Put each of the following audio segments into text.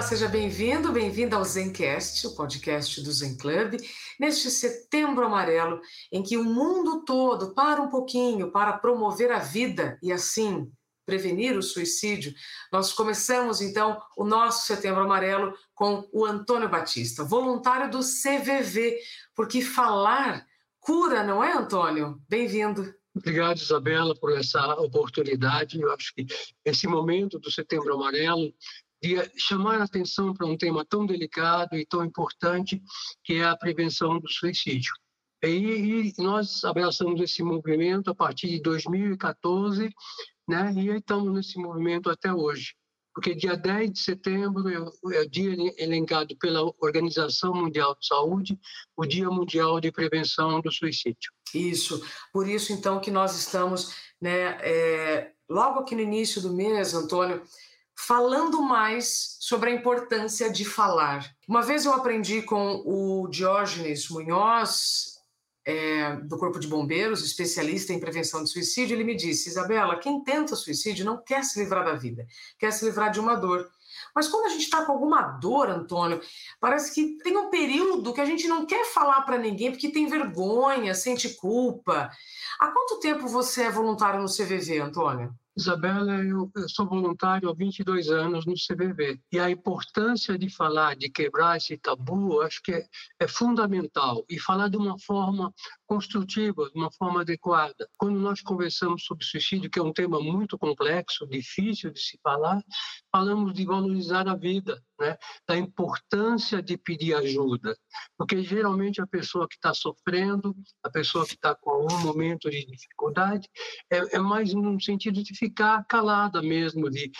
Olá, seja bem-vindo, bem-vinda ao Zencast, o podcast do Zen Club, neste setembro amarelo, em que o mundo todo para um pouquinho para promover a vida e assim prevenir o suicídio. Nós começamos então o nosso setembro amarelo com o Antônio Batista, voluntário do CVV, porque falar cura, não é, Antônio? Bem-vindo. Obrigado, Isabela, por essa oportunidade. Eu acho que esse momento do Setembro Amarelo de chamar a atenção para um tema tão delicado e tão importante que é a prevenção do suicídio. E, e nós abraçamos esse movimento a partir de 2014, né? E estamos nesse movimento até hoje. Porque dia 10 de setembro é, é o dia elencado pela Organização Mundial de Saúde, o Dia Mundial de Prevenção do Suicídio. Isso. Por isso, então, que nós estamos, né, é, logo aqui no início do mês, Antônio, falando mais sobre a importância de falar. Uma vez eu aprendi com o Diógenes Munhoz, é, do Corpo de Bombeiros, especialista em prevenção de suicídio, ele me disse: Isabela, quem tenta suicídio não quer se livrar da vida, quer se livrar de uma dor. Mas quando a gente está com alguma dor, Antônio, parece que tem um período que a gente não quer falar para ninguém porque tem vergonha, sente culpa. Há quanto tempo você é voluntário no CVV, Antônio? Isabela, eu, sou voluntário há 22 anos no CBV e a importância de falar, de quebrar esse tabu, acho que é, é fundamental. E falar de uma forma construtiva, de uma forma adequada. Quando nós conversamos sobre suicídio, que é um tema muito complexo, difícil de se falar, falamos de valorizar a vida, né? da importância de pedir ajuda, porque geralmente a pessoa que está sofrendo, a pessoa que está com algum momento de dificuldade, é, é, mais no sentido de ficar calada mesmo, de,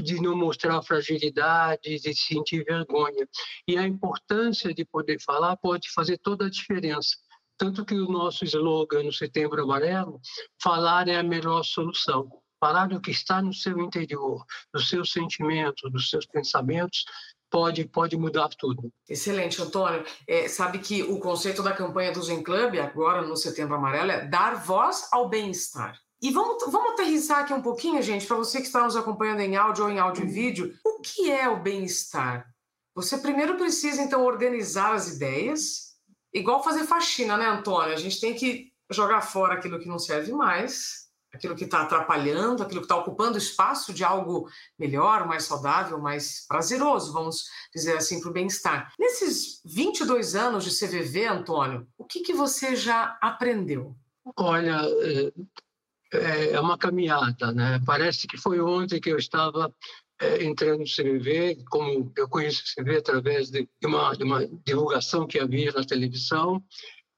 de não mostrar fragilidade, de sentir vergonha. E a importância de poder falar pode fazer toda a diferença. Tanto que o nosso slogan no Setembro Amarelo, falar é a melhor solução. Falar do que está no seu interior, dos seus sentimentos, dos seus pensamentos, pode, pode mudar tudo. Excelente, Antônio. É, sabe que o conceito da campanha do Zen Club, agora no Setembro Amarelo, é dar voz ao bem-estar. E vamos, vamos aterrissar aqui um pouquinho, gente, para você que está nos acompanhando em áudio ou em áudio e vídeo. O que é o bem-estar? Você primeiro precisa, então, organizar as ideias, igual fazer faxina, né, Antônio? A gente tem que jogar fora aquilo que não serve mais, aquilo que está atrapalhando, aquilo que está ocupando espaço de algo melhor, mais saudável, mais prazeroso, vamos dizer assim, para o bem-estar. Nesses 22 anos de CVV, Antônio, o que, que você já aprendeu? Olha, é, é, uma caminhada, né? Parece que foi ontem que eu estava entrando no CVV, como eu conheço o CVV através de uma, de uma divulgação que havia na televisão,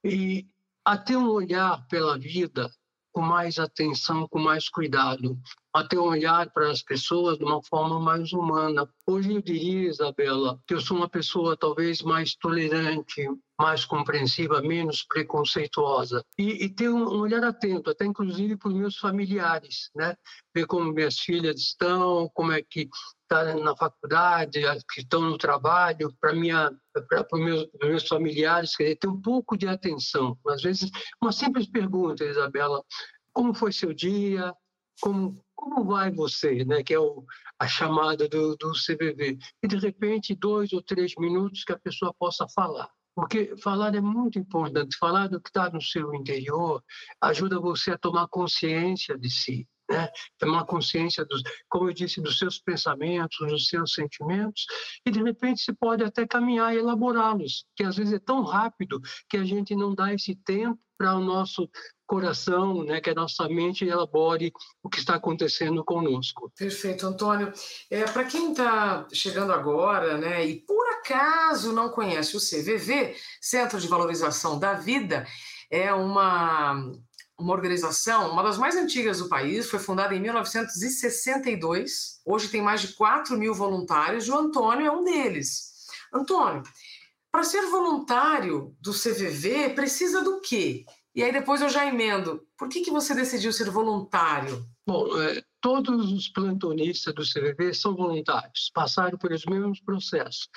e até um olhar pela vida com mais atenção, com mais cuidado, até um olhar para as pessoas de uma forma mais humana. Hoje eu diria, Isabela, que eu sou uma pessoa talvez mais tolerante, mais compreensiva, menos preconceituosa. E, e ter um, olhar atento, até inclusive para os meus familiares, né? Ver como minhas filhas estão, como é que está na faculdade, que estão no trabalho, para minha para os meus, meus, familiares, quer dizer, ter um pouco de atenção. Às vezes, uma simples pergunta, Isabela, como foi seu dia? Como, como vai você? Né? Que é o, a chamada do, do CVV. E, de repente, dois ou três minutos que a pessoa possa falar. Porque falar é muito importante. Falar do que está no seu interior ajuda você a tomar consciência de si, né? Tomar consciência dos, como eu disse, dos seus pensamentos, dos seus sentimentos, e de repente se pode até caminhar e elaborá-los, que às vezes é tão rápido que a gente não dá esse tempo para o nosso coração, né, que a nossa mente elabore o que está acontecendo conosco. Perfeito, Antônio. É, para quem está chegando agora, né, e por acaso não conhece o CVV, Centro de Valorização da Vida, é uma uma organização, uma das mais antigas do país, foi fundada em 1962. Hoje tem mais de 4 mil voluntários e o Antônio é um deles. Antônio, para ser voluntário do CVV, precisa do quê? E aí depois eu já emendo. Por que, que você decidiu ser voluntário? Bom, é, todos os plantonistas do CVV são voluntários, passaram pelos mesmos processos.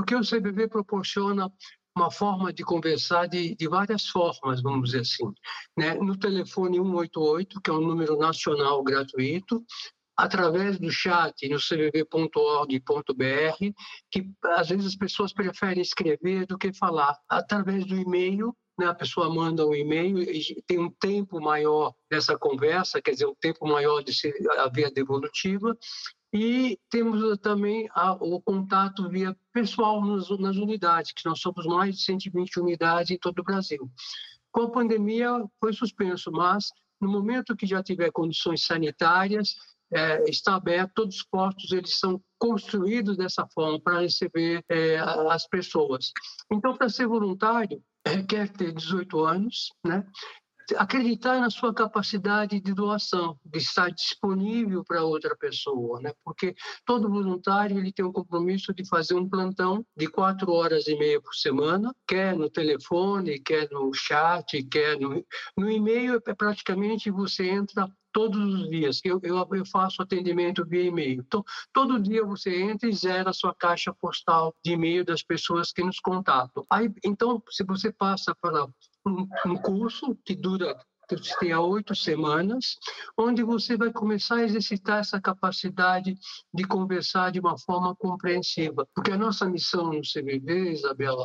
Porque o CVV proporciona uma forma de conversar de, de várias formas, vamos dizer assim. Né? No telefone 188, que é um número nacional gratuito, através do chat no cvv.org.br, que às vezes as pessoas preferem escrever do que falar, através do e-mail, né, a pessoa manda um e-mail e tem um tempo maior dessa conversa, quer dizer, um tempo maior de ser a via devolutiva, e temos também a, o contato via pessoal nas, nas, unidades, que nós somos mais de 120 unidades em todo o Brasil. Com a pandemia foi suspenso, mas no momento que já tiver condições sanitárias, é, está aberto, todos os postos eles são construídos dessa forma para receber é, as pessoas. Então, para ser voluntário, requer ter 18 anos, né? Acreditar na sua capacidade de doação, de estar disponível para outra pessoa, né? Porque todo voluntário ele tem o compromisso de fazer um plantão de quatro horas e meia por semana, quer no telefone, quer no chat, quer no, no e-mail, é praticamente você entra todos os dias. Eu, eu, eu, faço atendimento via e-mail. Então, todo dia você entra e zera a sua caixa postal de e-mail das pessoas que nos contatam. Aí, então, se você passa para um, curso que dura tem oito semanas, onde você vai começar a exercitar essa capacidade de conversar de uma forma compreensiva. Porque a nossa missão no CBD, Isabela,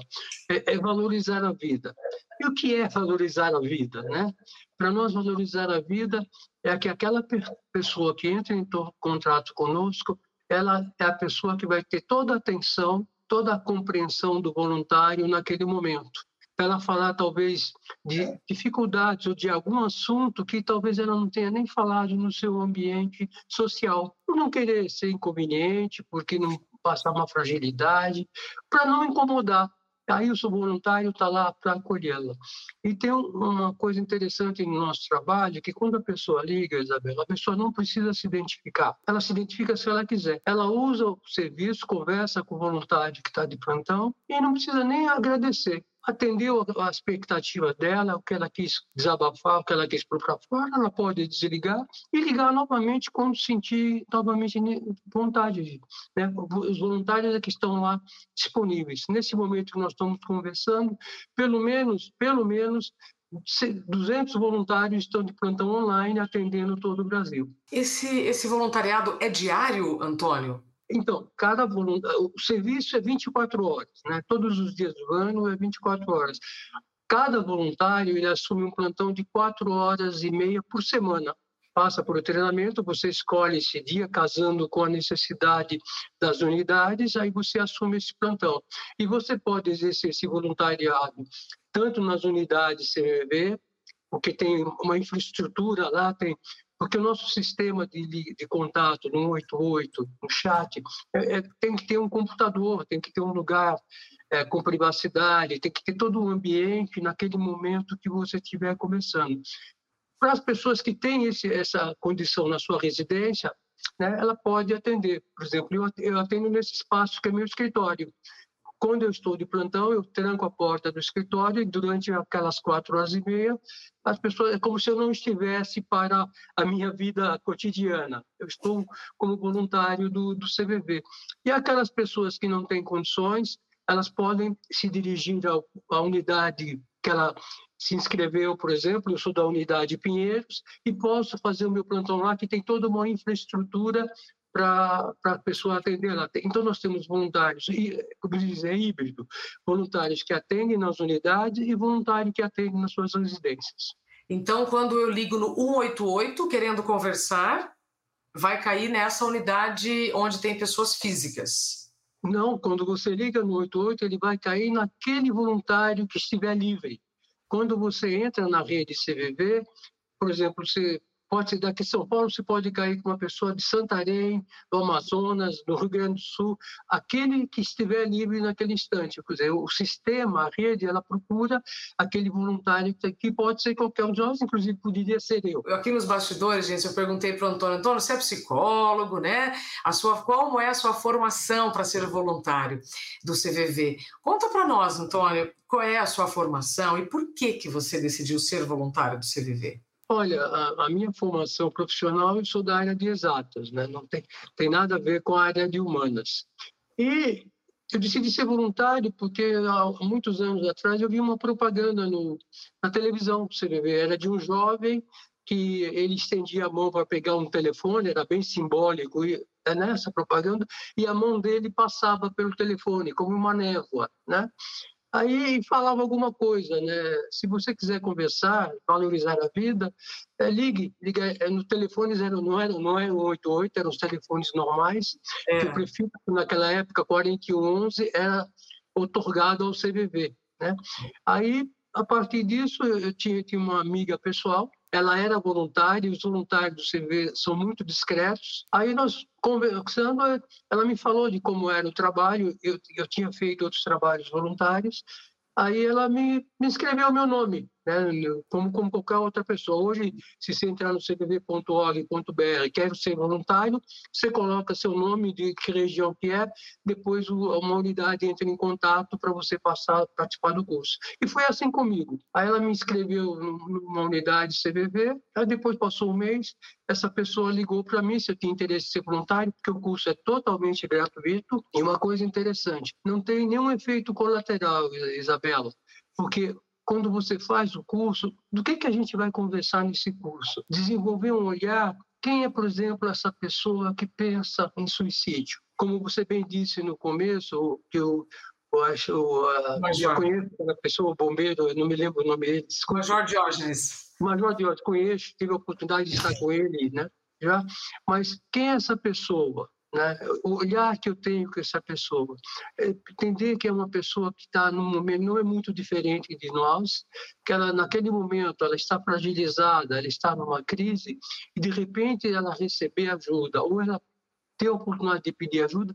é, é valorizar a vida. E o que é valorizar a vida? Né? Para nós valorizar a vida é que aquela pessoa que entra em contrato conosco, ela é a pessoa que vai ter toda a atenção, toda a compreensão do voluntário naquele momento para ela falar talvez de dificuldades ou de algum assunto que talvez ela não tenha nem falado no seu ambiente social, por não querer ser inconveniente, porque não passar uma fragilidade, para não incomodar. Aí o voluntário está lá para acolhê-la. E tem uma coisa interessante no nosso trabalho, que quando a pessoa liga, Isabela, a pessoa não precisa se identificar. Ela se identifica se ela quiser. Ela usa o serviço, conversa com o voluntário que está de plantão e não precisa nem agradecer atendeu a expectativa dela, o que ela quis desabafar, o que ela quis para fora, ela pode desligar e ligar novamente quando sentir novamente vontade. Né? Os voluntários é que estão lá disponíveis. Nesse momento que nós estamos conversando, pelo menos, pelo menos 200 voluntários estão de plantão online atendendo todo o Brasil. Esse, esse voluntariado é diário, Antônio? Então, cada voluntário, o serviço é 24 horas, né? Todos os dias do ano é 24 horas. Cada voluntário ele assume um plantão de quatro horas e meia por semana. Passa por treinamento, você escolhe esse dia casando com a necessidade das unidades, aí você assume esse plantão. E você pode exercer esse voluntariado tanto nas unidades CVV, porque tem uma infraestrutura lá, tem porque o nosso sistema de, de contato no 188, no chat, é, é, tem que ter um computador, tem que ter um lugar é, com privacidade, tem que ter todo o um ambiente naquele momento que você estiver começando. Para as pessoas que têm esse, essa condição na sua residência, né, ela pode atender. Por exemplo, eu, eu atendo nesse espaço que é meu escritório. Quando eu estou de plantão, eu tranco a porta do escritório e durante aquelas quatro horas e meia, as pessoas é como se eu não estivesse para a minha vida cotidiana. Eu estou como voluntário do, do CVV. E aquelas pessoas que não têm condições, elas podem se dirigir à unidade que ela se inscreveu, por exemplo, eu sou da unidade Pinheiros e posso fazer o meu plantão lá, que tem toda uma infraestrutura para a pessoa atender lá. Então, nós temos voluntários, como diz, é híbrido, voluntários que atendem nas unidades e voluntários que atendem nas suas residências. Então, quando eu ligo no 188 querendo conversar, vai cair nessa unidade onde tem pessoas físicas. Não, quando você liga no 88, ele vai cair naquele voluntário que estiver livre. Quando você entra na rede CVV, por exemplo, você pode daqui de São Paulo, você pode cair com uma pessoa de Santarém, do Amazonas, do Rio Grande do Sul, aquele que estiver livre naquele instante. Quer dizer, o sistema, a rede, ela procura aquele voluntário que pode ser qualquer um de nós, inclusive poderia ser eu. Aqui nos bastidores, gente, eu perguntei para o Antônio, Antônio, você é psicólogo, né? A sua, como é a sua formação para ser voluntário do CVV? Conta para nós, Antônio, qual é a sua formação e por que, que você decidiu ser voluntário do CVV? Olha, a, a, minha formação profissional, eu sou da área de exatas, né? não tem, tem nada a ver com a área de humanas. E eu decidi ser voluntário porque há muitos anos atrás eu vi uma propaganda no, na televisão do CVV, era de um jovem que ele estendia a mão para pegar um telefone, era bem simbólico é nessa propaganda, e a mão dele passava pelo telefone como uma névoa, né? Aí falava alguma coisa, né? Se você quiser conversar, valorizar a vida, é, ligue, ligue é, no telefone zero, não era não é 88, eram os telefones normais. É. Que o prefixo naquela época 4111 era otorgado ao CVV, né? Aí a partir disso eu tinha, tinha uma amiga pessoal ela era voluntária, os voluntários do CV são muito discretos. Aí nós conversando, ela me falou de como era o trabalho, eu, eu tinha feito outros trabalhos voluntários, aí ela me, me escreveu meu nome né, como, como qualquer outra pessoa. Hoje, se você entrar no cvv.org.br, quero ser voluntário, você coloca seu nome, de que região que é, depois uma unidade entra em contato para você passar participar do curso. E foi assim comigo. Aí ela me inscreveu numa unidade CVV, aí depois passou um mês, essa pessoa ligou para mim se eu tinha interesse em ser voluntário, porque o curso é totalmente gratuito. E uma coisa interessante, não tem nenhum efeito colateral, Isabela, porque quando você faz o curso, do que, que a gente vai conversar nesse curso? Desenvolver um olhar. Quem é, por exemplo, essa pessoa que pensa em suicídio? Como você bem disse no começo, que eu, eu acho, eu conheço aquela pessoa, o bombeiro, eu não me lembro o nome dele. Major Diógenes. Major Diógenes, conheço, tive a oportunidade de estar com ele, né? Já? Mas quem é essa pessoa? Né? Olhar que eu tenho com essa pessoa, é entender que é uma pessoa que está num momento não é muito diferente de nós, que ela naquele momento ela está fragilizada, ela está numa crise e de repente ela receber ajuda ou ela ter a oportunidade de pedir ajuda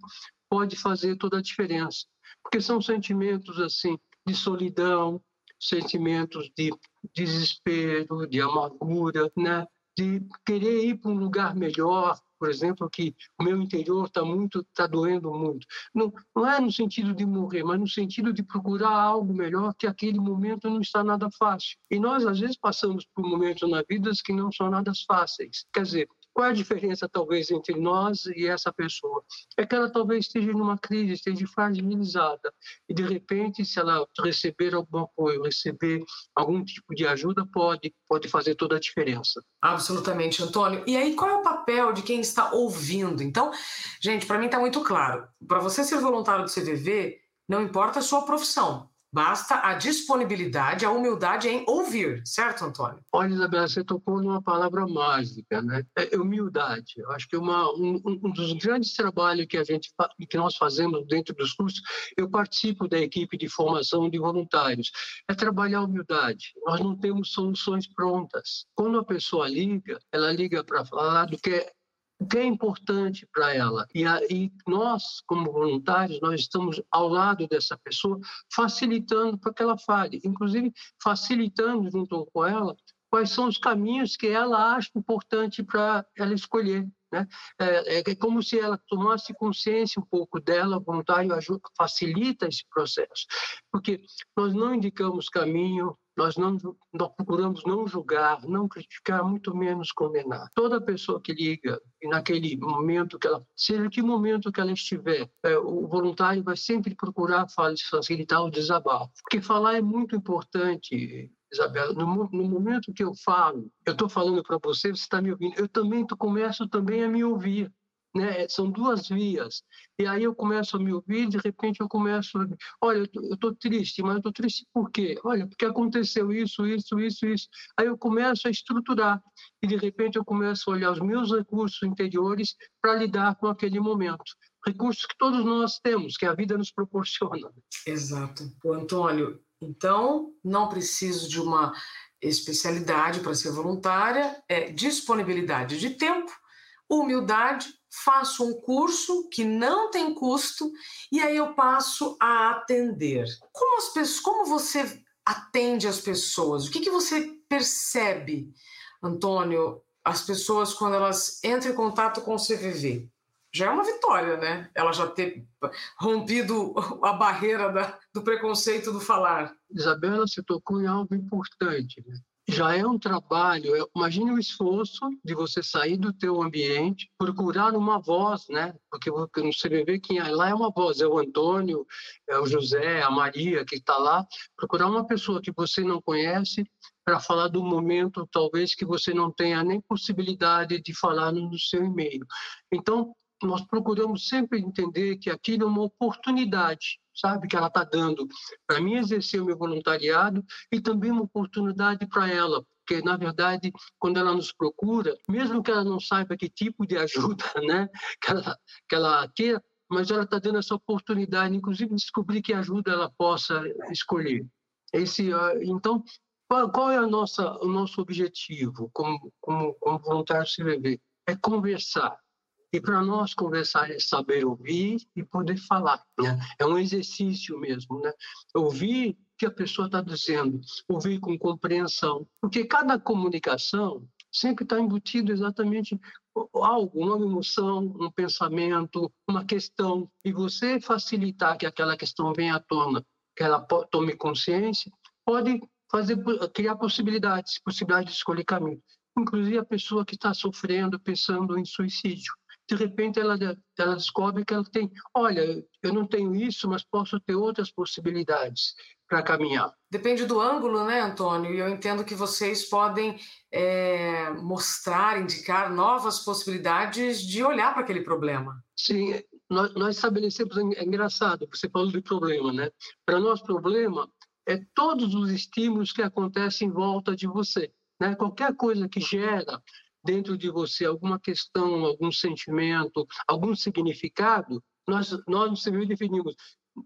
pode fazer toda a diferença, porque são sentimentos assim de solidão, sentimentos de desespero, de amargura, né? de querer ir para um lugar melhor, por exemplo, que o meu interior está muito, está doendo muito. Não, não é no sentido de morrer, mas no sentido de procurar algo melhor, que aquele momento não está nada fácil. E nós, às vezes, passamos por momentos na vida que não são nada fáceis. Quer dizer, qual é a diferença, talvez, entre nós e essa pessoa? É que ela talvez esteja numa crise, esteja fragilizada. E, de repente, se ela receber algum apoio, receber algum tipo de ajuda, pode, pode fazer toda a diferença. Absolutamente, Antônio. E aí, qual é o papel de quem está ouvindo? Então, gente, para mim está muito claro. Para você ser voluntário do CVV, não importa a sua profissão. Basta a disponibilidade, a humildade em ouvir, certo, Antônio? Olha, Isabela, você tocou numa palavra mágica, né? É humildade. Eu acho que uma, um, um, dos grandes trabalhos que a gente que nós fazemos dentro dos cursos, eu participo da equipe de formação de voluntários, é trabalhar a humildade. Nós não temos soluções prontas. Quando a pessoa liga, ela liga para falar do que é o que é importante para ela. E, nós, como voluntários, nós estamos ao lado dessa pessoa, facilitando para que ela fale, inclusive facilitando junto com ela quais são os caminhos que ela acha importante para ela escolher. Né? É, é, como se ela tomasse consciência um pouco dela, voluntário ajuda, facilita esse processo, porque nós não indicamos caminho, nós não nós procuramos não julgar, não criticar, muito menos condenar. Toda pessoa que liga e naquele momento que ela, seja que momento que ela estiver, é, o voluntário vai sempre procurar facilitar o desabafo, porque falar é muito importante. Isabela, no, no momento que eu falo, eu estou falando para você, você está me ouvindo, eu também tô, começo também a me ouvir né? São duas vias. E aí eu começo a me ouvir, de repente eu começo a olha, eu estou triste, mas eu estou triste por quê? Olha, porque aconteceu isso, isso, isso, isso. Aí eu começo a estruturar e de repente eu começo a olhar os meus recursos interiores para lidar com aquele momento. Recursos que todos nós temos, que a vida nos proporciona. Exato. O Antônio, então não preciso de uma especialidade para ser voluntária é disponibilidade de tempo, humildade, faço um curso que não tem custo e aí eu passo a atender. Como as pessoas, como você atende as pessoas? O que, que você percebe, Antônio, as pessoas quando elas entram em contato com o CVV? Já é uma vitória, né? Ela já ter rompido a barreira da, do preconceito do falar. Isabela, você tocou em algo importante. Né? já é um trabalho. Imagine o esforço de você sair do teu ambiente, procurar uma voz, né? Porque no CBV quem é lá é uma voz, é o Antônio, é o José, a Maria que está lá. Procurar uma pessoa que você não conhece para falar do momento, talvez que você não tenha nem possibilidade de falar no seu e-mail. Então, nós procuramos sempre entender que aquilo é uma oportunidade, sabe, que ela está dando para mim exercer o meu voluntariado e também uma oportunidade para ela, porque na verdade quando ela nos procura, mesmo que ela não saiba que tipo de ajuda, né, que ela que ela quer, mas ela está dando essa oportunidade, inclusive descobrir que ajuda ela possa escolher. Esse, então qual, qual é a nossa, o nosso objetivo como, como, como voluntário CVV? É conversar, e para nós conversar é saber ouvir e poder falar. Né? É um exercício mesmo. Né? Ouvir o que a pessoa está dizendo, ouvir com compreensão. Porque cada comunicação sempre está embutido exatamente algo, uma emoção, um pensamento, uma questão. E você facilitar que aquela questão venha à tona, que ela tome consciência, pode fazer criar possibilidades, possibilidades de escolher caminho. Inclusive a pessoa que está sofrendo, pensando em suicídio de repente ela, ela descobre que ela tem, olha, eu não tenho isso, mas posso ter outras possibilidades para caminhar. Depende do ângulo, né, Antônio? E eu entendo que vocês podem é, mostrar, indicar novas possibilidades de olhar para aquele problema. Sim, nós, nós estabelecemos, é engraçado, você falou de problema, né? Para nós, problema é todos os estímulos que acontecem em volta de você. Né? Qualquer coisa que gera dentro de você alguma questão, algum sentimento, algum significado, nós, nós no civil definimos.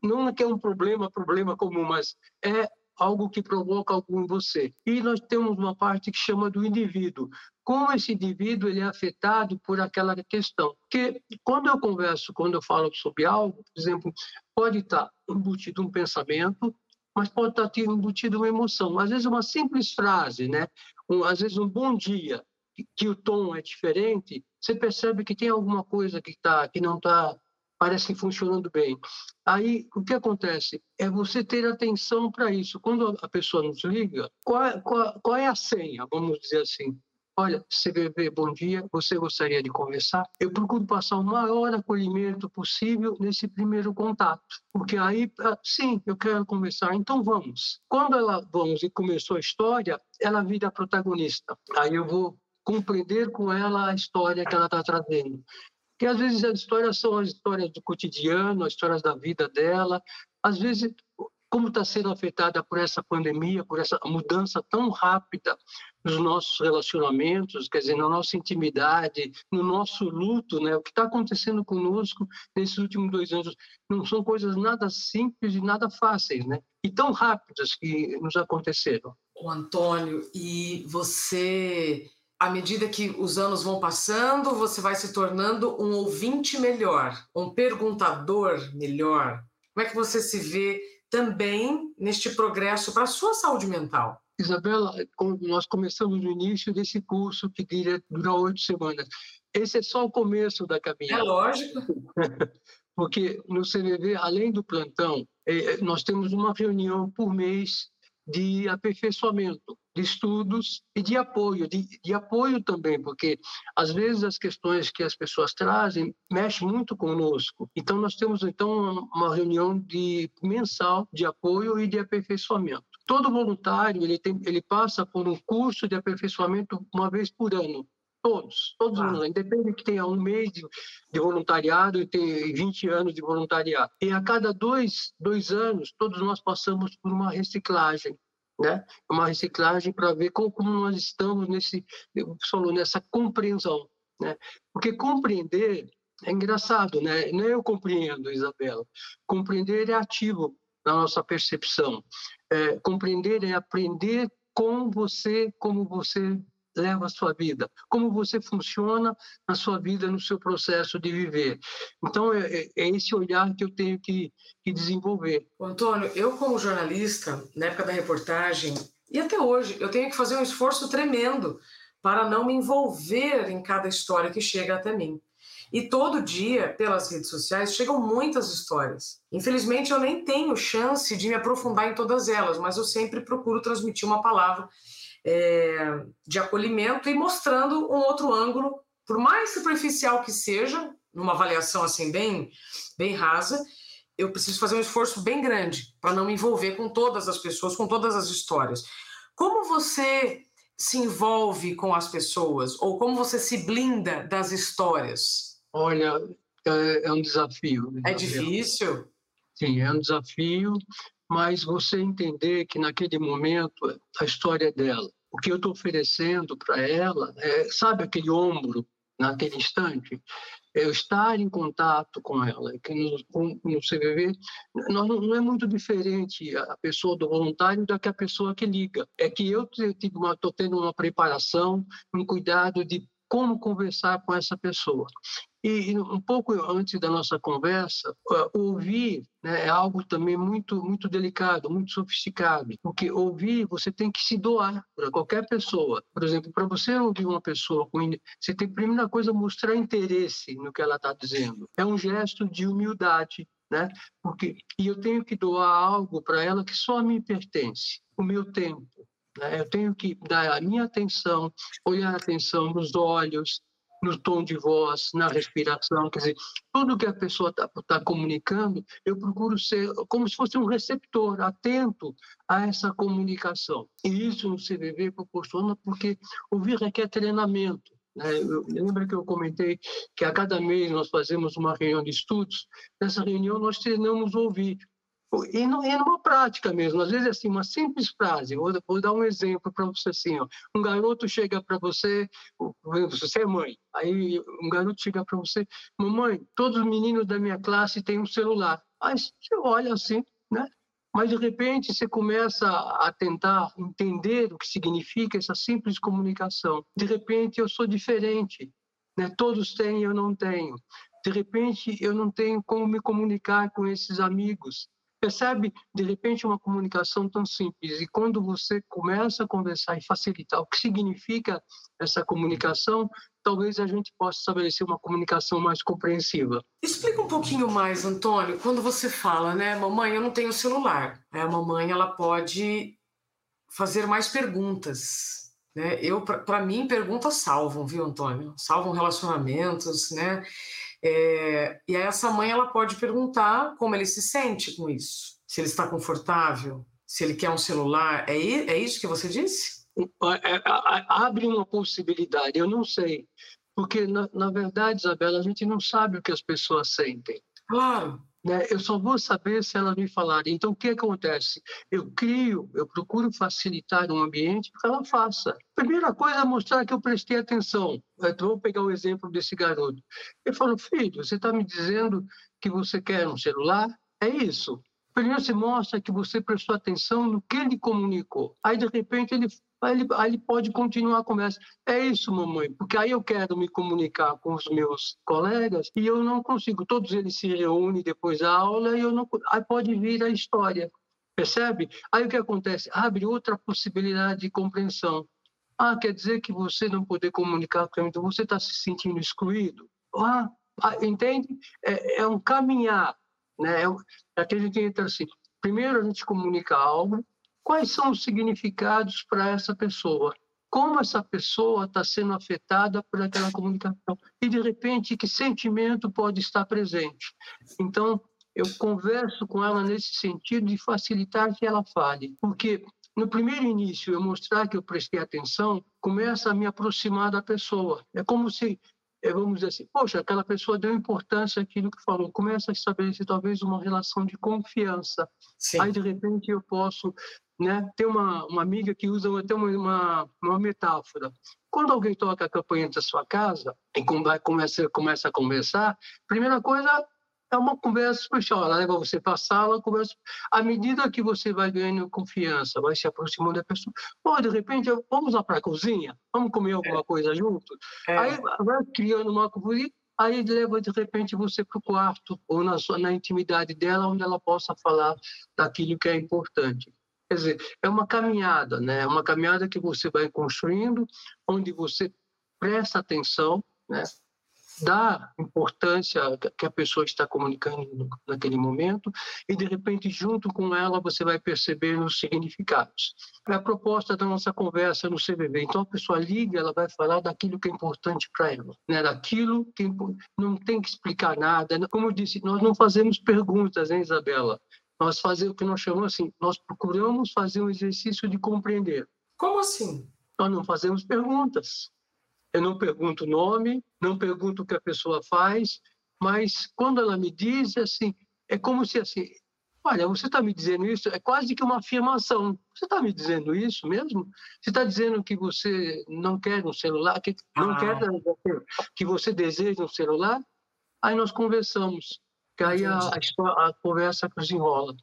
Não é que é um problema, problema comum, mas é algo que provoca algo em você. E nós temos uma parte que chama do indivíduo. Como esse indivíduo ele é afetado por aquela questão. Porque quando eu converso, quando eu falo sobre algo, por exemplo, pode estar embutido um pensamento, mas pode estar embutido uma emoção. Às vezes uma simples frase, né? Um, às vezes um bom dia, que o tom é diferente, você percebe que tem alguma coisa que tá, que não está parece funcionando bem. Aí o que acontece é você ter atenção para isso. Quando a pessoa nos liga, qual, é, qual, qual é a senha? Vamos dizer assim. Olha, CVV, bom dia, você gostaria de conversar? Eu procuro passar o maior acolhimento possível nesse primeiro contato, porque aí, ah, sim, eu quero conversar, então vamos. Quando ela vamos e começou a história, ela vira protagonista. Aí eu vou compreender com ela a história que ela está trazendo. Porque às vezes as histórias são as histórias do cotidiano, as histórias da vida dela. Às vezes, como está sendo afetada por essa pandemia, por essa mudança tão rápida nos nossos relacionamentos, quer dizer, na nossa intimidade, no nosso luto, né? O que está acontecendo conosco nesses últimos dois anos não são coisas nada simples e nada fáceis, né? E tão rápidas que nos aconteceram. O Antônio, e você à medida que os anos vão passando, você vai se tornando um ouvinte melhor, um perguntador melhor. Como é que você se vê também neste progresso para a sua saúde mental? Isabela, nós começamos no início desse curso que dura oito semanas. Esse é só o começo da caminhada. É lógico. Porque no CVV, além do plantão, é, nós temos uma reunião por mês de aperfeiçoamento, de estudos e de apoio, de, de, apoio também, porque às vezes as questões que as pessoas trazem mexem muito conosco. Então nós temos então uma reunião de mensal de apoio e de aperfeiçoamento. Todo voluntário ele tem, ele passa por um curso de aperfeiçoamento uma vez por ano. Todos, todos ah. os independente que tenha um mês de, de voluntariado e tenha 20 anos de voluntariado. E a cada dois, dois anos, todos nós passamos por uma reciclagem, né? Uma reciclagem para ver como, como, nós estamos nesse, falou, nessa compreensão, né? Porque compreender é engraçado, né? Não é eu compreendo, Isabela. Compreender é ativo na nossa percepção. É, compreender é aprender com você, como você leva a sua vida, como você funciona na sua vida, no seu processo de viver. Então, é, é, é esse olhar que eu tenho que, que desenvolver. Antônio, eu como jornalista, na época da reportagem, e até hoje, eu tenho que fazer um esforço tremendo para não me envolver em cada história que chega até mim. E todo dia, pelas redes sociais, chegam muitas histórias. Infelizmente, eu nem tenho chance de me aprofundar em todas elas, mas eu sempre procuro transmitir uma palavra é, de acolhimento e mostrando um outro ângulo, por mais superficial que seja, numa avaliação assim bem, bem rasa, eu preciso fazer um esforço bem grande para não me envolver com todas as pessoas, com todas as histórias. Como você se envolve com as pessoas ou como você se blinda das histórias? Olha, é, é um desafio. É difícil? Sim, é um desafio, mas você entender que naquele momento a história é dela. O que eu estou oferecendo para ela, é, sabe aquele ombro naquele instante? É eu estar em contato com ela, que no, no CVV não, não, é muito diferente a pessoa do voluntário da que a pessoa que liga. É que eu estou tendo uma preparação, um cuidado de como conversar com essa pessoa. E um pouco antes da nossa conversa, ouvir né, é algo também muito muito delicado, muito sofisticado, porque ouvir você tem que se doar para qualquer pessoa. Por exemplo, para você ouvir uma pessoa, você tem primeira coisa mostrar interesse no que ela está dizendo. É um gesto de humildade, né? Porque e eu tenho que doar algo para ela que só me pertence, o meu tempo. Né? Eu tenho que dar a minha atenção, olhar a atenção nos olhos, no tom de voz, na respiração, quer dizer, tudo que a pessoa está tá comunicando, eu procuro ser como se fosse um receptor, atento a essa comunicação. E isso no CVV proporciona porque ouvir requer treinamento. Né? Lembra que eu comentei que a cada mês nós fazemos uma reunião de estudos? Nessa reunião nós treinamos ouvir. E, no, e numa prática mesmo, às vezes assim, uma simples frase, vou, vou dar um exemplo para você assim, ó, um garoto chega para você, você é mãe, aí um garoto chega para você, mamãe, todos os meninos da minha classe têm um celular. Aí você olha assim, né? Mas de repente você começa a tentar entender o que significa essa simples comunicação. De repente eu sou diferente, né? Todos têm, eu não tenho. De repente eu não tenho como me comunicar com esses amigos Percebe, de repente, uma comunicação tão simples. E quando você começa a conversar e facilitar o que significa essa comunicação, talvez a gente possa estabelecer uma comunicação mais compreensiva. Explica um pouquinho mais, Antônio, quando você fala, né, mamãe, eu não tenho celular. É, a mamãe, ela pode fazer mais perguntas. Né? Eu, para mim, perguntas salvam, viu, Antônio? Salvam relacionamentos, né? É, e aí essa mãe ela pode perguntar como ele se sente com isso, se ele está confortável, se ele quer um celular. É, é isso que você disse? É, é, abre uma possibilidade, eu não sei. Porque, na, na verdade, Isabela, a gente não sabe o que as pessoas sentem. Claro. Né? Eu só vou saber se elas me falarem. Então, o que acontece? Eu crio, eu procuro facilitar um ambiente para que ela faça. Primeira coisa é mostrar que eu prestei atenção. Então, vou pegar o exemplo desse garoto. Ele falou, filho, você está me dizendo que você quer um celular? É isso. Primeiro você mostra que você prestou atenção no que ele comunicou. Aí, de repente, ele Aí ele, aí ele pode continuar a conversa. É isso, mamãe, porque aí eu quero me comunicar com os meus colegas e eu não consigo. Todos eles se reúnem depois da aula e eu não. Aí pode vir a história, percebe? Aí o que acontece? Abre outra possibilidade de compreensão. Ah, quer dizer que você não poder comunicar com então você está se sentindo excluído? Ah, ah entende? É, é, um caminhar, né? É, aqui a gente entra assim. Primeiro a gente comunica algo, quais são os significados para essa pessoa, como essa pessoa está sendo afetada por aquela comunicação e de repente que sentimento pode estar presente. Então eu converso com ela nesse sentido de facilitar que ela fale, porque no primeiro início eu mostrar que eu prestei atenção começa a me aproximar da pessoa. É como se vamos dizer assim, poxa, aquela pessoa deu importância àquilo que falou, começa a estabelecer talvez uma relação de confiança. Sim. Aí, de repente, eu posso né? Tem uma, uma amiga que usa até uma, uma, uma metáfora. Quando alguém toca a campanha da sua casa e começa, começa a conversar, primeira coisa, é uma conversa social. Ela leva você para a sala, conversa. À medida que você vai ganhando confiança, vai se aproximando da pessoa, pô, de repente, vamos lá para a cozinha, vamos comer alguma é. coisa junto. É. Aí vai criando uma conversa, aí leva de repente você para o quarto ou na, na intimidade dela, onde ela possa falar daquilo que é importante. Quer dizer, é uma caminhada, né? É uma caminhada que você vai construindo, onde você presta atenção, né? Dá importância que a pessoa está comunicando naquele momento e de repente junto com ela você vai perceber os significados. É a proposta da nossa conversa no CVV. Então a pessoa liga, ela vai falar daquilo que é importante para ela, né? Daquilo que não tem que explicar nada. Como eu disse, nós não fazemos perguntas, hein, Isabela? Nós fazemos o que nós chamamos assim, nós procuramos fazer um exercício de compreender. Como assim? Nós não fazemos perguntas. Eu não pergunto o nome, não pergunto o que a pessoa faz, mas quando ela me diz, assim, é como se assim, olha, você está me dizendo isso, é quase que uma afirmação. Você está me dizendo isso mesmo? Você está dizendo que você não quer um celular, que não ah. quer que você deseja um celular? Aí nós conversamos, que aí a, a, a conversa desenrola.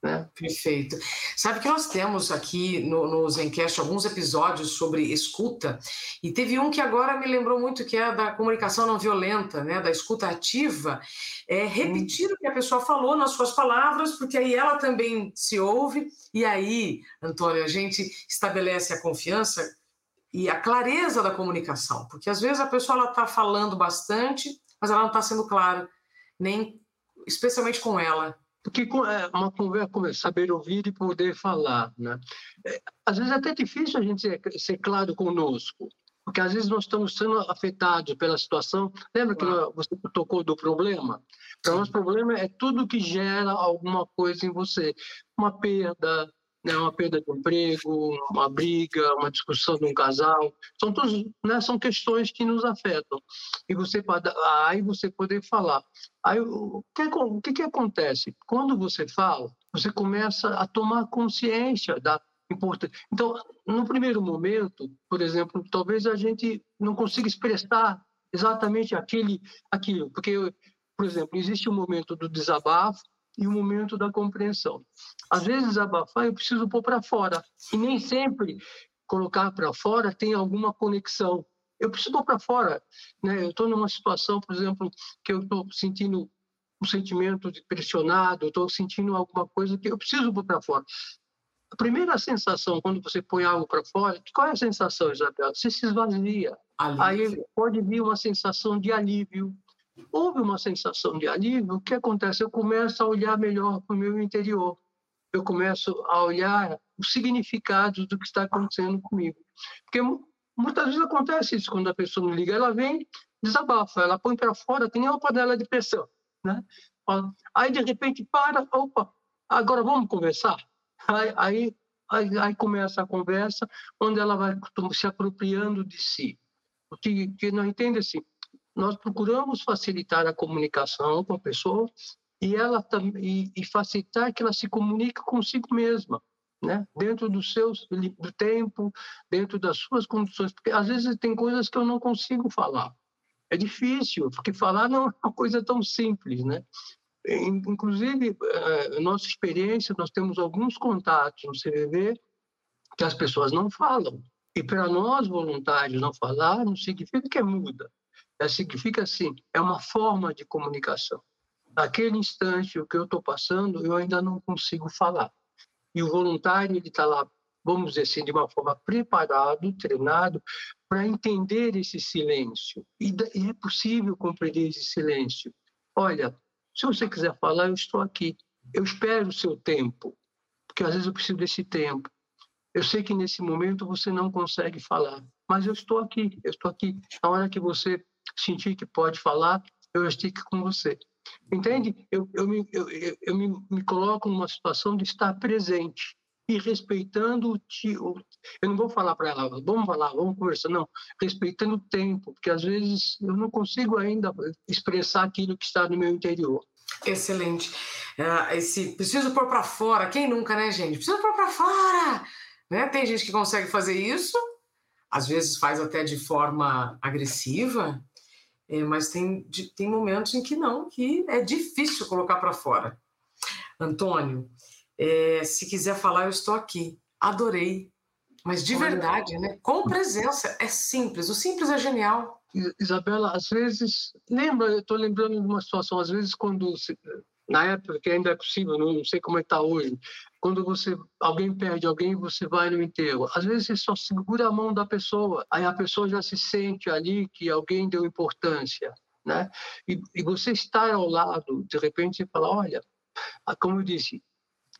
Né? Perfeito. Sabe que nós temos aqui no, no Zencast alguns episódios sobre escuta, e teve um que agora me lembrou muito, que é da comunicação não violenta, né? da escuta ativa, é repetir hum. o que a pessoa falou nas suas palavras, porque aí ela também se ouve, e aí, Antônio, a gente estabelece a confiança e a clareza da comunicação, porque às vezes a pessoa está falando bastante, mas ela não está sendo clara, nem especialmente com ela porque é uma conversa, saber ouvir e poder falar, né? É, às vezes é até difícil a gente ser, ser, claro conosco, porque às vezes nós estamos sendo afetados pela situação. Lembra que você tocou do problema? Para nós, problema é tudo que gera alguma coisa em você, uma perda, né, uma perda de emprego, uma briga, uma discussão de um casal, são todos, né, são questões que nos afetam. E você aí você poder falar. Aí o que, o que, que acontece? Quando você fala, você começa a tomar consciência da importância. Então, no primeiro momento, por exemplo, talvez a gente não consiga expressar exatamente aquele, aquilo, porque, por exemplo, existe um momento do desabafo, e o momento da compreensão. Às vezes, abafar eu preciso pôr para fora, e nem sempre colocar para fora tem alguma conexão. Eu preciso pôr para fora. Né? Eu estou numa situação, por exemplo, que eu estou sentindo um sentimento de pressionado, estou sentindo alguma coisa que eu preciso pôr para fora. A primeira sensação, quando você põe algo para fora, qual é a sensação, Isabel? Você se esvazia. Alívio. Aí pode vir uma sensação de alívio, houve uma sensação de alívio, o que acontece? Eu começo a olhar melhor para o meu interior. Eu começo a olhar os significados do que está acontecendo comigo. Porque muitas vezes acontece isso, quando a pessoa me liga, ela vem, desabafa, ela põe para fora, tem uma panela de pressão. Né? Aí, de repente, para, opa, agora vamos conversar? Aí, aí, aí, começa a conversa, onde ela vai se apropriando de si. O que, que não entende assim, nós procuramos facilitar a comunicação com a pessoa e ela e, e facilitar que ela se comunique consigo mesma, né? Dentro do seu do tempo, dentro das suas condições, porque às vezes tem coisas que eu não consigo falar. É difícil, porque falar não é uma coisa tão simples, né? Inclusive, eh, nossa experiência, nós temos alguns contatos no CVV que as pessoas não falam. E para nós, voluntários, não falar não significa que é muda. É, significa assim, é uma forma de comunicação. Naquele instante, o que eu estou passando, eu ainda não consigo falar. E o voluntário, ele está lá, vamos dizer assim, de uma forma preparado, treinado, para entender esse silêncio. E é possível compreender esse silêncio. Olha, se você quiser falar, eu estou aqui. Eu espero o seu tempo, porque às vezes eu preciso desse tempo. Eu sei que nesse momento você não consegue falar, mas eu estou aqui, eu estou aqui. Na hora que você sentir que pode falar, eu estico com você. Entende? Eu, eu, me, eu, eu me, me coloco numa situação de estar presente e respeitando o tio. Eu não vou falar para ela, vamos falar, vamos conversar, não. Respeitando o tempo, porque às vezes eu não consigo ainda expressar aquilo que está no meu interior. Excelente. Uh, esse preciso pôr para fora. Quem nunca, né, gente? Preciso pôr para fora. Né? Tem gente que consegue fazer isso, às vezes faz até de forma agressiva, é, mas tem, tem momentos em que não, que é difícil colocar para fora. Antônio, é, se quiser falar, eu estou aqui. Adorei. Mas de verdade, né? Com presença. É simples. O simples é genial. Isabela, às vezes, lembra, eu estou lembrando de uma situação, às vezes quando, na época que ainda é possível, não sei como é está hoje, quando você alguém perde alguém, você vai no enterro. Às vezes você só segura a mão da pessoa, aí a pessoa já se sente ali que alguém deu importância, né? E, e você estar ao lado, de repente, você fala, olha, como eu disse,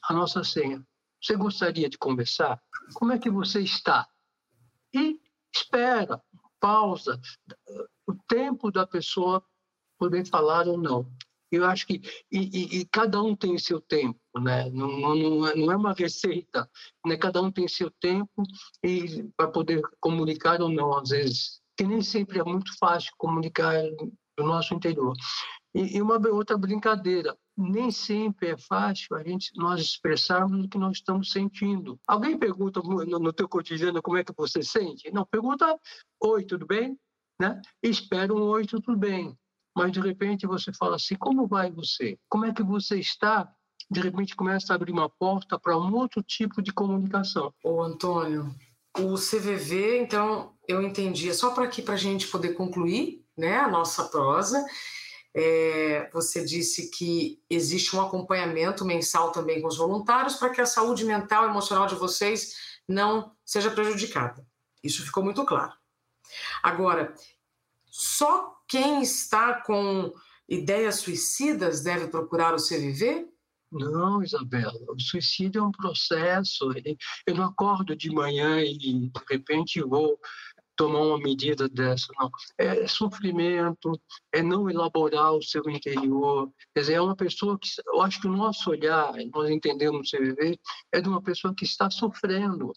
a nossa senha. Você gostaria de conversar? Como é que você está? E espera, pausa, o tempo da pessoa poder falar ou não. Eu acho que e, e, e cada um tem seu tempo, né? Não, não, é, não é uma receita, né? Cada um tem seu tempo e para poder comunicar ou não, às vezes, que nem sempre é muito fácil comunicar do nosso interior. E, e uma outra brincadeira, nem sempre é fácil a gente nós expressarmos o que nós estamos sentindo. Alguém pergunta no, no teu cotidiano como é que você sente? Não, pergunta oi, tudo bem? Né? Espera um oi, tudo bem. Mas de repente você fala assim, como vai você? Como é que você está? De repente começa a abrir uma porta para um outro tipo de comunicação. Ô Antônio, o CVV, então eu entendi, é só para aqui para a gente poder concluir, né, a nossa prosa. É, você disse que existe um acompanhamento mensal também com os voluntários para que a saúde mental e emocional de vocês não seja prejudicada. Isso ficou muito claro. Agora, só quem está com ideias suicidas deve procurar o CVV? Não, Isabela, o suicídio é um processo. Eu não acordo de manhã e de repente vou tomar uma medida dessa, não. É sofrimento, é não elaborar o seu interior. Quer dizer, é uma pessoa que. Eu acho que o nosso olhar, nós entendemos o CVV, é de uma pessoa que está sofrendo.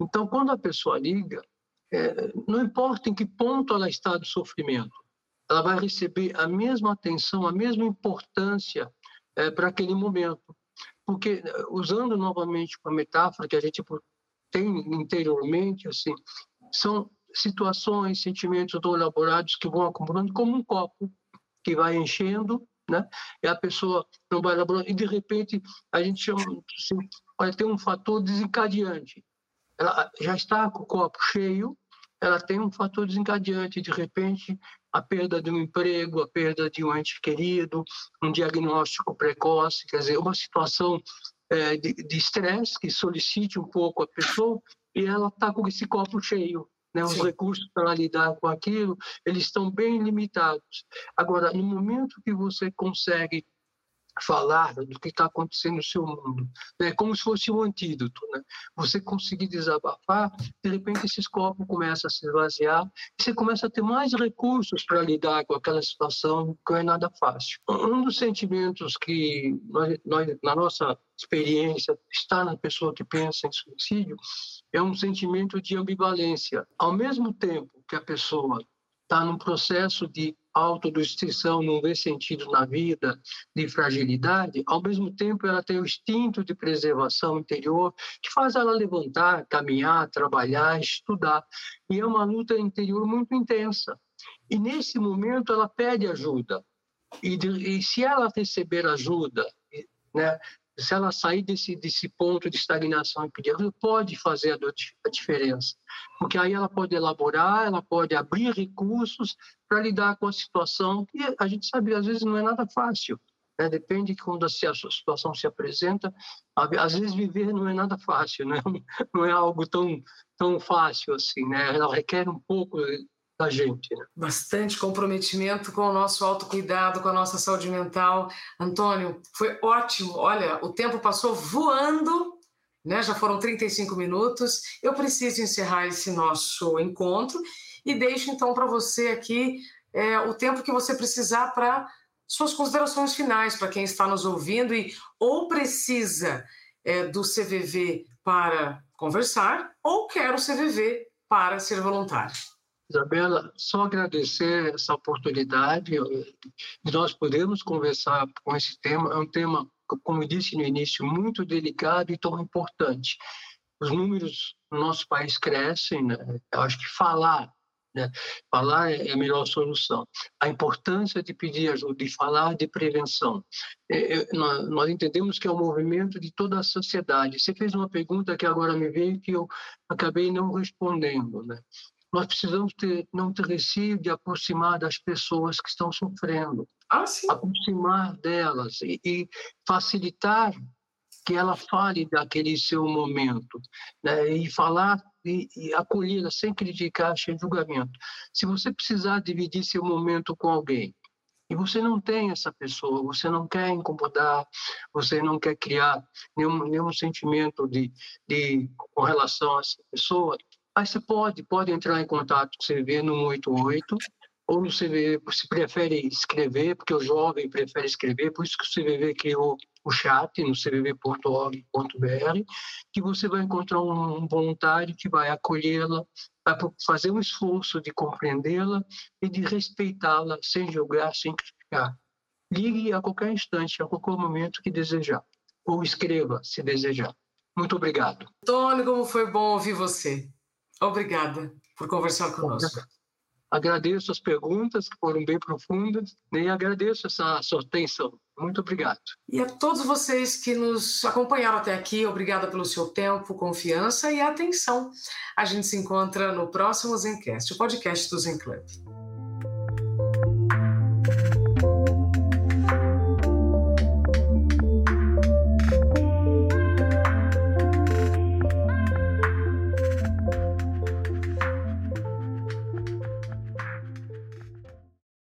Então, quando a pessoa liga, é, não importa em que ponto ela está do sofrimento, ela vai receber a mesma atenção, a mesma importância é, para aquele momento. Porque, usando novamente uma metáfora que a gente tem interiormente, assim, são situações, sentimentos não elaborados que vão acumulando como um copo que vai enchendo, né? E a pessoa não vai elaborando e de repente a gente chama assim, olha, tem um fator desencadeante. Ela já está com o copo cheio, ela tem um fator desencadeante, de repente a perda de um emprego, a perda de um ente querido, um diagnóstico precoce, quer dizer, uma situação é, de estresse que solicite um pouco a pessoa e ela está com esse copo cheio né, os Sim. recursos para lidar com aquilo, eles estão bem limitados. Agora, no momento que você consegue falar do que está acontecendo no seu mundo, né? como se fosse um antídoto. Né? Você conseguir desabafar, de repente esses copos começam a se esvaziar e você começa a ter mais recursos para lidar com aquela situação que não é nada fácil. Um dos sentimentos que nós, nós, na nossa experiência está na pessoa que pensa em suicídio é um sentimento de ambivalência. Ao mesmo tempo que a pessoa está num processo de autodestruição, não vê sentido na vida, de fragilidade, ao mesmo tempo ela tem o instinto de preservação interior que faz ela levantar, caminhar, trabalhar, estudar. E é uma luta interior muito intensa. E nesse momento ela pede ajuda. E, de, e se ela receber ajuda, né, se ela sair desse, desse ponto de estagnação e pedir ajuda, pode fazer a, diferença. Porque aí ela pode elaborar, ela pode abrir recursos para lidar com a situação, que a gente sabe, às vezes não é nada fácil. Né? Depende de quando a situação se apresenta. Às vezes viver não é nada fácil, né? não é algo tão, tão fácil assim. Né? Ela requer um pouco da gente. Né? Bastante comprometimento com o nosso autocuidado, com a nossa saúde mental. Antônio, foi ótimo. Olha, o tempo passou voando, né? já foram 35 minutos. Eu preciso encerrar esse nosso encontro e deixo então para você aqui é, o tempo que você precisar para suas considerações finais para quem está nos ouvindo e ou precisa é, do CVV para conversar ou quer o CVV para ser voluntário. Isabela, só agradecer essa oportunidade de nós podermos conversar com esse tema. É um tema, como eu disse no início, muito delicado e tão importante. Os números no nosso país crescem, né? Eu acho que falar Né? Falar é, é a melhor solução. A importância de pedir ajuda, de falar de prevenção. É, é, nós, nós, entendemos que é um movimento de toda a sociedade. Você fez uma pergunta que agora me veio que eu acabei não respondendo. Né? Nós precisamos ter, não ter receio de aproximar das pessoas que estão sofrendo. Ah, aproximar delas e, e facilitar que ela fale daquele seu momento né? e falar e, e acolhê-la sem criticar, sem julgamento. Se você precisar dividir seu momento com alguém e você não tem essa pessoa, você não quer incomodar, você não quer criar nenhum, nenhum sentimento de, de com relação a essa pessoa, aí você pode, pode entrar em contato com o CVV no 188 ou no CVV, se prefere escrever, porque o jovem prefere escrever, por isso que o CVV criou o chat no cvv.org.br, que você vai encontrar um voluntário que vai acolhê-la, vai fazer um esforço de compreendê-la e de respeitá-la, sem julgar, sem criticar. Ligue a qualquer instante, a qualquer momento que desejar, ou escreva, se desejar. Muito obrigado. Tony, como foi bom ouvir você. Obrigada por conversar conosco. Agradeço as perguntas, que foram bem profundas, e agradeço essa sua atenção. Muito obrigado. E a todos vocês que nos acompanharam até aqui, obrigada pelo seu tempo, confiança e atenção. A gente se encontra no próximo Zencast, o podcast do Zen Club.